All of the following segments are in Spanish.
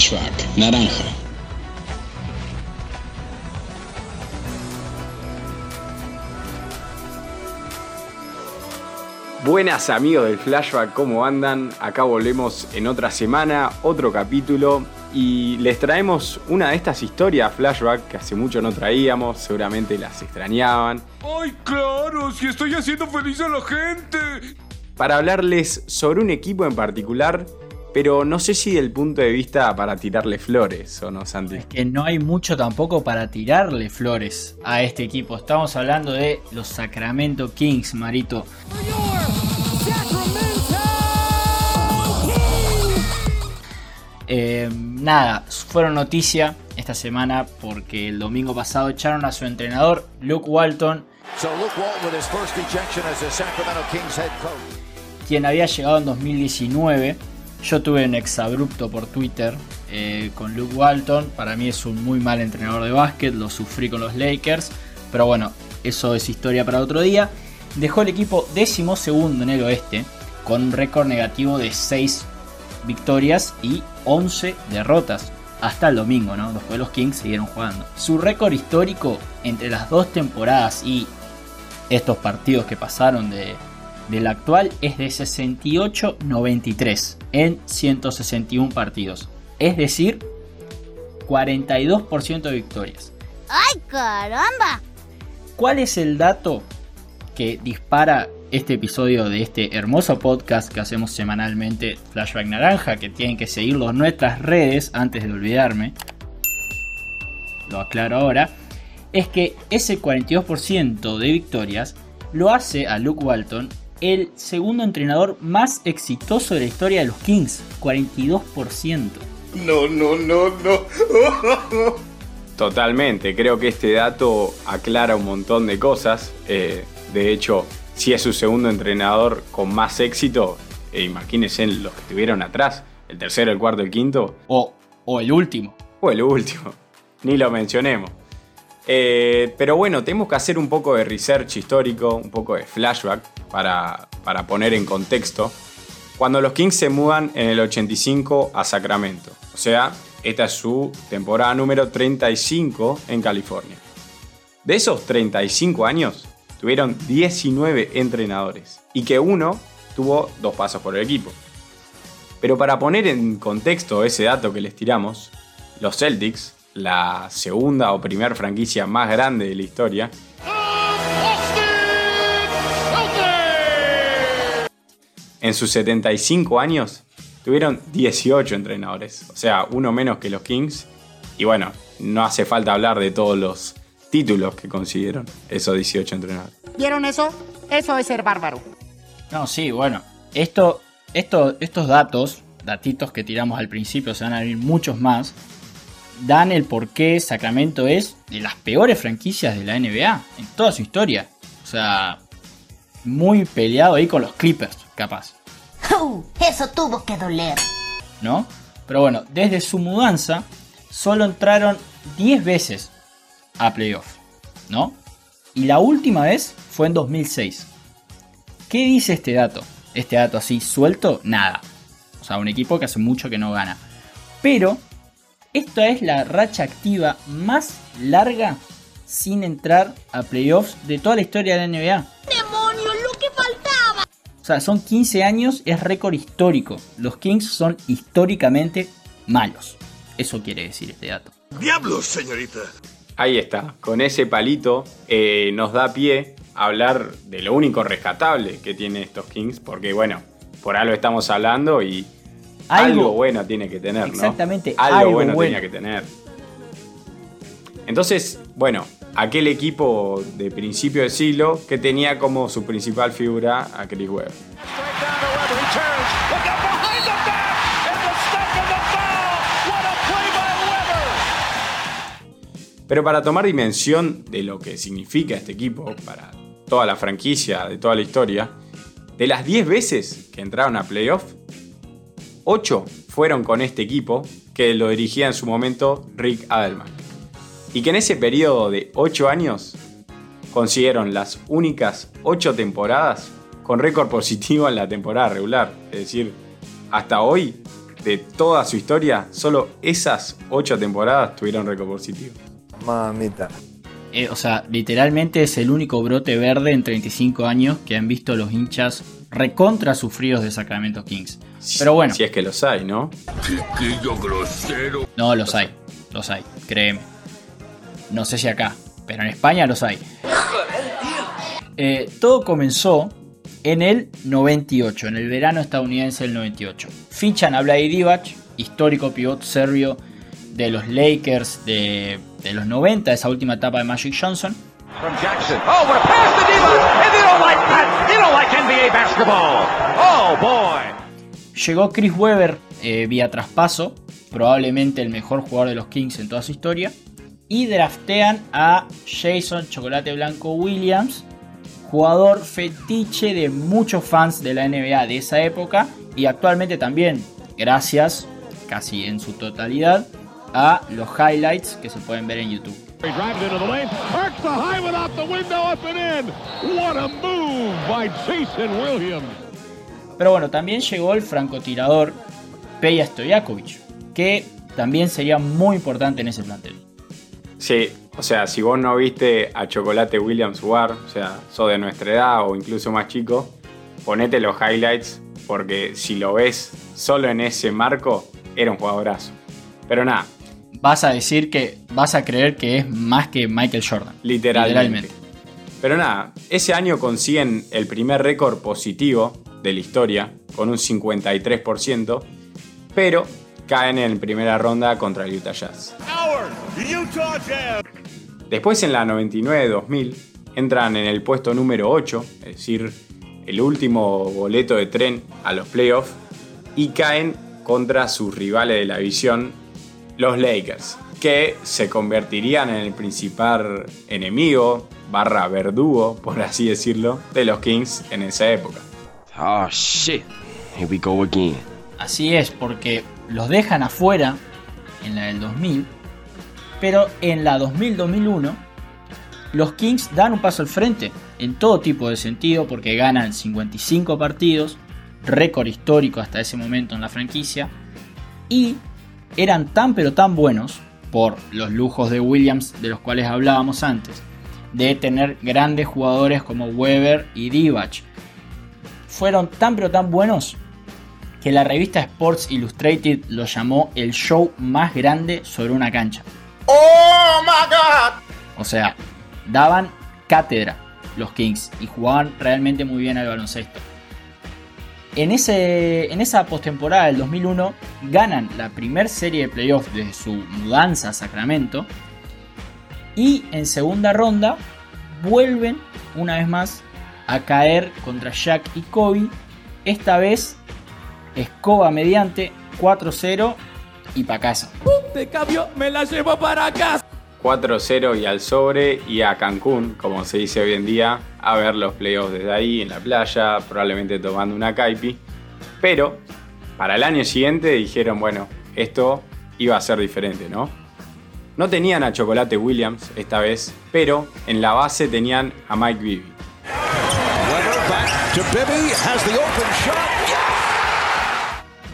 Flashback Naranja. Buenas amigos del Flashback, ¿cómo andan? Acá volvemos en otra semana, otro capítulo y les traemos una de estas historias Flashback que hace mucho no traíamos, seguramente las extrañaban. ¡Ay, claro! Si estoy haciendo feliz a la gente. Para hablarles sobre un equipo en particular, pero no sé si del punto de vista para tirarle flores o no, Santi. Es que no hay mucho tampoco para tirarle flores a este equipo. Estamos hablando de los Sacramento Kings, Marito. Eh, nada, fueron noticia esta semana porque el domingo pasado echaron a su entrenador Luke Walton, quien había llegado en 2019. Yo tuve un exabrupto por Twitter eh, con Luke Walton. Para mí es un muy mal entrenador de básquet, lo sufrí con los Lakers. Pero bueno, eso es historia para otro día. Dejó el equipo décimo segundo en el oeste, con un récord negativo de 6 victorias y 11 derrotas. Hasta el domingo, ¿no? Después los Kings siguieron jugando. Su récord histórico entre las dos temporadas y estos partidos que pasaron de, del actual es de 68-93 en 161 partidos. Es decir, 42% de victorias. ¡Ay, caramba! ¿Cuál es el dato que dispara este episodio de este hermoso podcast que hacemos semanalmente, Flashback Naranja, que tienen que seguirlo en nuestras redes antes de olvidarme? Lo aclaro ahora. Es que ese 42% de victorias lo hace a Luke Walton el segundo entrenador más exitoso de la historia de los Kings, 42%. No, no, no, no. Totalmente, creo que este dato aclara un montón de cosas. Eh, de hecho, si es su segundo entrenador con más éxito, eh, imagínense los que estuvieron atrás, el tercero, el cuarto, el quinto. O, o el último. O el último, ni lo mencionemos. Eh, pero bueno, tenemos que hacer un poco de research histórico, un poco de flashback para, para poner en contexto. Cuando los Kings se mudan en el 85 a Sacramento, o sea, esta es su temporada número 35 en California. De esos 35 años, tuvieron 19 entrenadores y que uno tuvo dos pasos por el equipo. Pero para poner en contexto ese dato que les tiramos, los Celtics, la segunda o primera franquicia más grande de la historia, en sus 75 años tuvieron 18 entrenadores, o sea, uno menos que los Kings. Y bueno, no hace falta hablar de todos los títulos que consiguieron esos 18 entrenadores. ¿Vieron eso? Eso es ser bárbaro. No, sí, bueno. Esto, esto, estos datos, datitos que tiramos al principio, se van a venir muchos más, dan el por qué Sacramento es de las peores franquicias de la NBA en toda su historia. O sea, muy peleado ahí con los Clippers, capaz. Uh, eso tuvo que doler. ¿No? Pero bueno, desde su mudanza, solo entraron 10 veces a playoff, ¿no? Y la última vez fue en 2006. ¿Qué dice este dato? Este dato así suelto, nada. O sea, un equipo que hace mucho que no gana. Pero esta es la racha activa más larga sin entrar a playoffs de toda la historia de la NBA. ¡Demonios, lo que faltaba! O sea, son 15 años, es récord histórico. Los Kings son históricamente malos. Eso quiere decir este dato. ¡Diablos, señorita! Ahí está, con ese palito eh, nos da pie a hablar de lo único rescatable que tiene estos Kings, porque bueno, por algo estamos hablando y algo, Algo- bueno tiene que tener, ¿no? Exactamente, algo, algo bueno, bueno. tenía que tener. Entonces, bueno, aquel equipo de principio de siglo que tenía como su principal figura a Chris Webber. Pero para tomar dimensión de lo que significa este equipo para toda la franquicia, de toda la historia, de las 10 veces que entraron a playoff, 8 fueron con este equipo que lo dirigía en su momento Rick Adelman. Y que en ese periodo de 8 años consiguieron las únicas 8 temporadas con récord positivo en la temporada regular. Es decir, hasta hoy de toda su historia, solo esas 8 temporadas tuvieron récord positivo. Mamita. Eh, o sea, literalmente es el único brote verde en 35 años que han visto los hinchas recontra sufridos de Sacramento Kings. Pero bueno, Si es que los hay, ¿no? Chiquillo grosero. no los hay, los hay, créeme. No sé si acá, pero en España los hay. Eh, todo comenzó en el 98, en el verano estadounidense del 98. Fichan a Vlade Divac, histórico pivot serbio de los Lakers de, de los 90, esa última etapa de Magic Johnson. From Jackson. Oh, what a pass to Diva! And they don't like that! They don't like NBA basketball! Oh, boy! Llegó Chris Webber eh, vía traspaso, probablemente el mejor jugador de los Kings en toda su historia. Y draftean a Jason Chocolate Blanco Williams, jugador fetiche de muchos fans de la NBA de esa época. Y actualmente también, gracias, casi en su totalidad, a los highlights que se pueden ver en YouTube. Pero bueno, también llegó el francotirador Peja Stojakovic, que también sería muy importante en ese plantel. Sí, o sea, si vos no viste a Chocolate Williams jugar, o sea, sos de nuestra edad o incluso más chico, ponete los highlights, porque si lo ves solo en ese marco, era un jugadorazo. Pero nada, Vas a decir que vas a creer que es más que Michael Jordan. literalmente. Pero nada, ese año consiguen el primer récord positivo de la historia, con un 53%, pero caen en primera ronda contra el Utah Jazz. Después en la 99-2000 entran en el puesto número 8, es decir, el último boleto de tren a los playoffs, y caen contra sus rivales de la división, los Lakers, que se convertirían en el principal enemigo, barra verdugo, por así decirlo, de los Kings en esa época. Oh shit. Here we go again. Así es, porque los dejan afuera en la del 2000, pero en la 2000-2001 los Kings dan un paso al frente en todo tipo de sentido porque ganan 55 partidos, récord histórico hasta ese momento en la franquicia, y eran tan pero tan buenos por los lujos de Williams de los cuales hablábamos antes, de tener grandes jugadores como Weber y Divac. Fueron tan pero tan buenos que la revista Sports Illustrated lo llamó el show más grande sobre una cancha. ¡Oh, my God! O sea, daban cátedra los Kings y jugaban realmente muy bien al baloncesto. En, ese, en esa postemporada del 2001 ganan la primera serie de playoffs desde su mudanza a Sacramento y en segunda ronda vuelven una vez más a caer contra Shaq y Kobe. Esta vez escoba mediante 4-0 y pa' casa. 4-0 y al sobre y a Cancún, como se dice hoy en día, a ver los playoffs desde ahí, en la playa, probablemente tomando una caipi. Pero para el año siguiente dijeron, bueno, esto iba a ser diferente, ¿no? No tenían a Chocolate Williams esta vez, pero en la base tenían a Mike Bibby.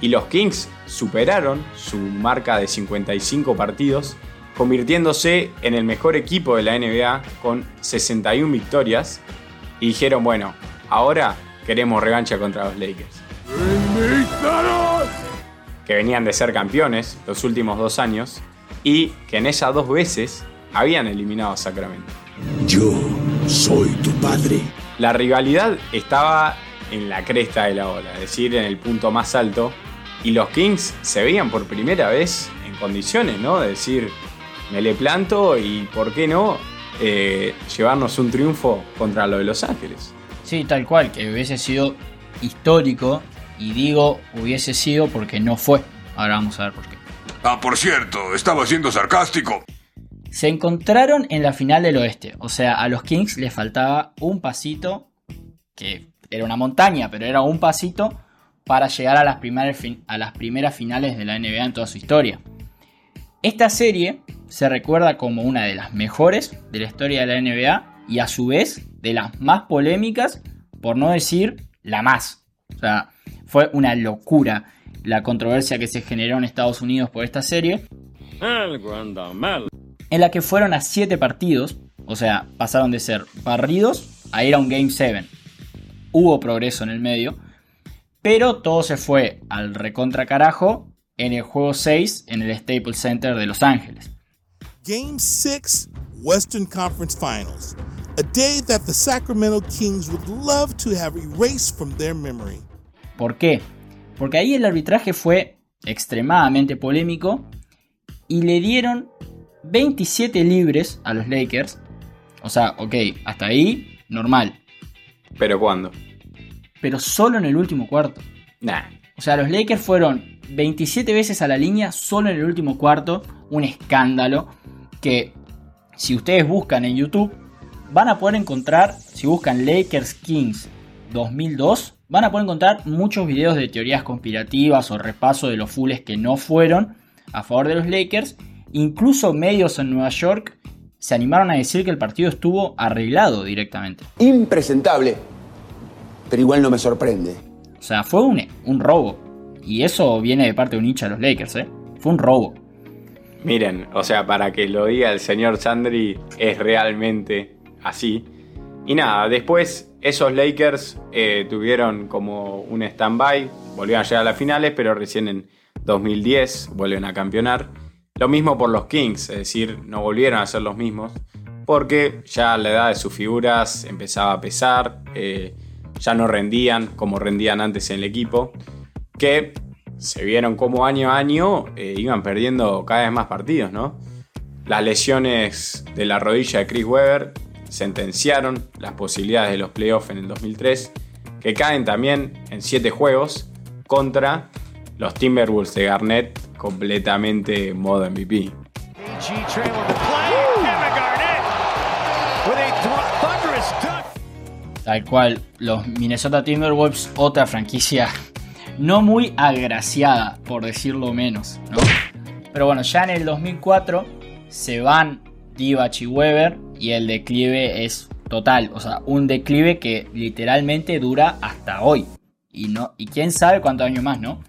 Y los Kings superaron su marca de 55 partidos, convirtiéndose en el mejor equipo de la NBA con 61 victorias. Y dijeron, bueno, ahora queremos revancha contra los Lakers. Que venían de ser campeones los últimos dos años y que en esas dos veces habían eliminado a Sacramento. Yo soy tu padre. La rivalidad estaba en la cresta de la ola, es decir, en el punto más alto. Y los Kings se veían por primera vez en condiciones, ¿no? De decir, me le planto y, ¿por qué no? eh, llevarnos un triunfo contra lo de Los Ángeles. Sí, tal cual, que hubiese sido histórico. Y digo hubiese sido porque no fue. Ahora vamos a ver por qué. Ah, por cierto, estaba siendo sarcástico. Se encontraron en la final del oeste. O sea, a los Kings les faltaba un pasito, que era una montaña, pero era un pasito para llegar a las, primeras finales de la NBA en toda su historia. Esta serie se recuerda como una de las mejores de la historia de la NBA y a su vez de las más polémicas, por no decir la más. O sea, fue una locura. la controversia que se generó en Estados Unidos por esta serie, en la que fueron a 7 partidos, o sea, pasaron de ser barridos a ir a un Game 7. Hubo progreso en el medio, pero todo se fue al recontra carajo en el juego 6 en el Staples Center de Los Ángeles. Game 6 Western Conference Finals. A day that the Sacramento Kings would love to have erased from their memory. ¿Por qué? Porque ahí el arbitraje fue extremadamente polémico y le dieron 27 libres a los Lakers. O sea, ok, hasta ahí normal. ¿Pero cuándo? Pero solo en el último cuarto. Nah. O sea, los Lakers fueron 27 veces a la línea solo en el último cuarto. Un escándalo que si ustedes buscan en YouTube van a poder encontrar, si buscan Lakers Kings 2002, van a poder encontrar muchos videos de teorías conspirativas o repaso de los fulls que no fueron a favor de los Lakers. Incluso medios en Nueva York se animaron a decir que el partido estuvo arreglado directamente. Impresentable, pero igual no me sorprende. O sea, fue un, un robo. Y eso viene de parte de un hincha de los Lakers, ¿eh? Fue un robo. Miren, o sea, para que lo diga el señor Sandri, es realmente así. Y nada, después esos Lakers eh, tuvieron como un stand-by, volvieron a llegar a las finales, pero recién en 2010 vuelven a campeonar. Lo mismo por los Kings, es decir, no volvieron a ser los mismos, porque ya la edad de sus figuras empezaba a pesar, eh, ya no rendían como rendían antes en el equipo, que se vieron como año a año eh, iban perdiendo cada vez más partidos, ¿no? Las lesiones de la rodilla de Chris Webber sentenciaron las posibilidades de los playoffs en el 2003, que caen también en 7 juegos contra los Timberwolves de Garnett completamente modo MVP. Tal cual, los Minnesota Timberwolves, otra franquicia no muy agraciada, por decirlo menos, ¿no? Pero bueno, ya en el 2004 se van Divac y Weber y el declive es total, o sea, un declive que literalmente dura hasta hoy. Y, no, y quién sabe cuántos años más, ¿no?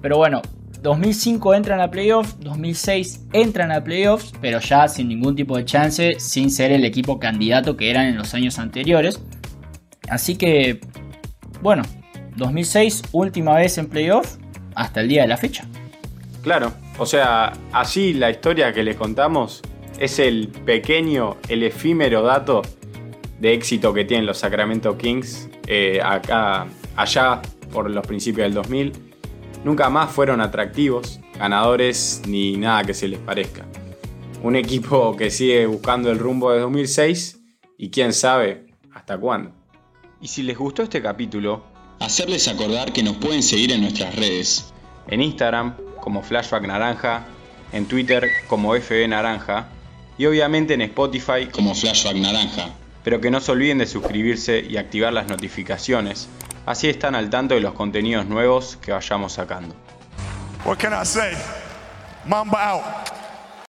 Pero bueno, 2005 entran a playoffs, 2006 entran a playoffs, pero ya sin ningún tipo de chance, sin ser el equipo candidato que eran en los años anteriores. Así que, bueno, 2006 última vez en playoffs hasta el día de la fecha. Claro, o sea, así la historia que les contamos es el pequeño, el efímero dato de éxito que tienen los Sacramento Kings eh, acá, allá por los principios del 2000 nunca más fueron atractivos, ganadores ni nada que se les parezca. Un equipo que sigue buscando el rumbo de 2006 y quién sabe hasta cuándo. Y si les gustó este capítulo, hacerles acordar que nos pueden seguir en nuestras redes. En Instagram como Flashback Naranja, en Twitter como FB Naranja y obviamente en Spotify como Flashback Naranja. Pero que no se olviden de suscribirse y activar las notificaciones Así están al tanto de los contenidos nuevos que vayamos sacando.